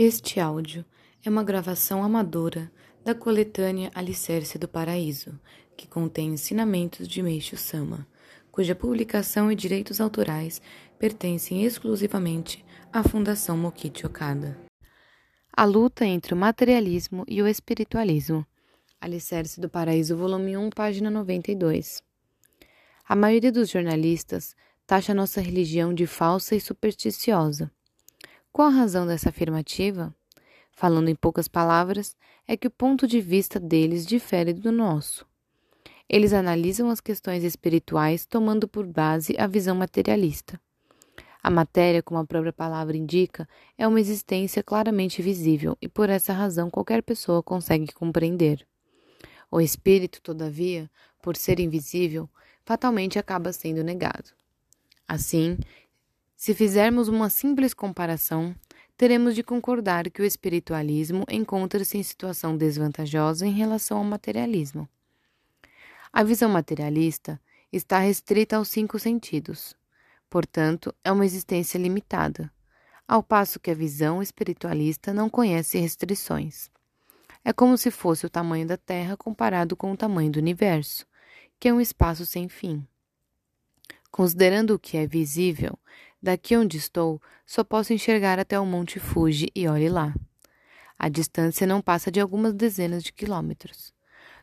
Este áudio é uma gravação amadora da coletânea Alicerce do Paraíso, que contém ensinamentos de Meixo Sama, cuja publicação e direitos autorais pertencem exclusivamente à Fundação Mokichi Okada. A luta entre o materialismo e o espiritualismo. Alicerce do Paraíso, volume 1, página 92. A maioria dos jornalistas taxa nossa religião de falsa e supersticiosa qual a razão dessa afirmativa? Falando em poucas palavras, é que o ponto de vista deles difere do nosso. Eles analisam as questões espirituais tomando por base a visão materialista. A matéria, como a própria palavra indica, é uma existência claramente visível e por essa razão qualquer pessoa consegue compreender. O espírito, todavia, por ser invisível, fatalmente acaba sendo negado. Assim, se fizermos uma simples comparação, teremos de concordar que o espiritualismo encontra-se em situação desvantajosa em relação ao materialismo. A visão materialista está restrita aos cinco sentidos, portanto, é uma existência limitada, ao passo que a visão espiritualista não conhece restrições. É como se fosse o tamanho da Terra comparado com o tamanho do universo, que é um espaço sem fim. Considerando o que é visível, daqui onde estou, só posso enxergar até o Monte Fuji e olhe lá. A distância não passa de algumas dezenas de quilômetros.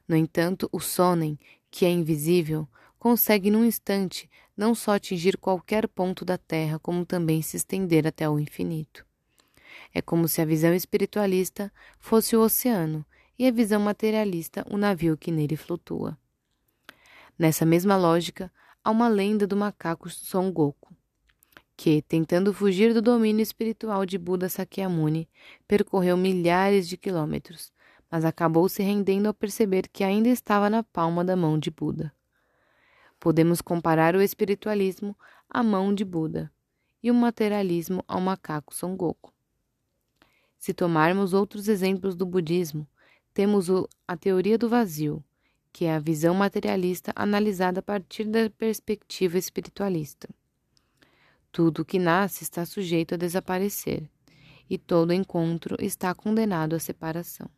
No entanto, o Sonen, que é invisível, consegue num instante não só atingir qualquer ponto da Terra, como também se estender até o infinito. É como se a visão espiritualista fosse o oceano e a visão materialista o navio que nele flutua. Nessa mesma lógica, há uma lenda do macaco Son Goku, que, tentando fugir do domínio espiritual de Buda Sakyamuni, percorreu milhares de quilômetros, mas acabou se rendendo ao perceber que ainda estava na palma da mão de Buda. Podemos comparar o espiritualismo à mão de Buda e o materialismo ao macaco Son Goku. Se tomarmos outros exemplos do budismo, temos a teoria do vazio, que é a visão materialista analisada a partir da perspectiva espiritualista. Tudo que nasce está sujeito a desaparecer, e todo encontro está condenado à separação.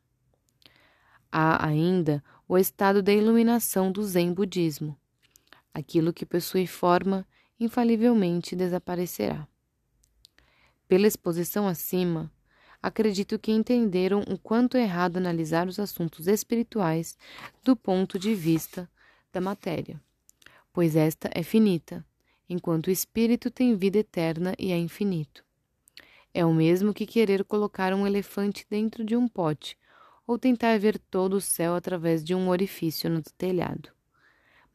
Há ainda o estado da iluminação do Zen budismo. Aquilo que possui forma infalivelmente desaparecerá. Pela exposição acima, acredito que entenderam o quanto é errado analisar os assuntos espirituais do ponto de vista da matéria, pois esta é finita, enquanto o espírito tem vida eterna e é infinito. É o mesmo que querer colocar um elefante dentro de um pote ou tentar ver todo o céu através de um orifício no telhado.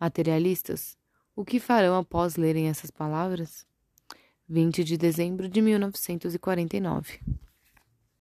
Materialistas, o que farão após lerem essas palavras? 20 de dezembro de 1949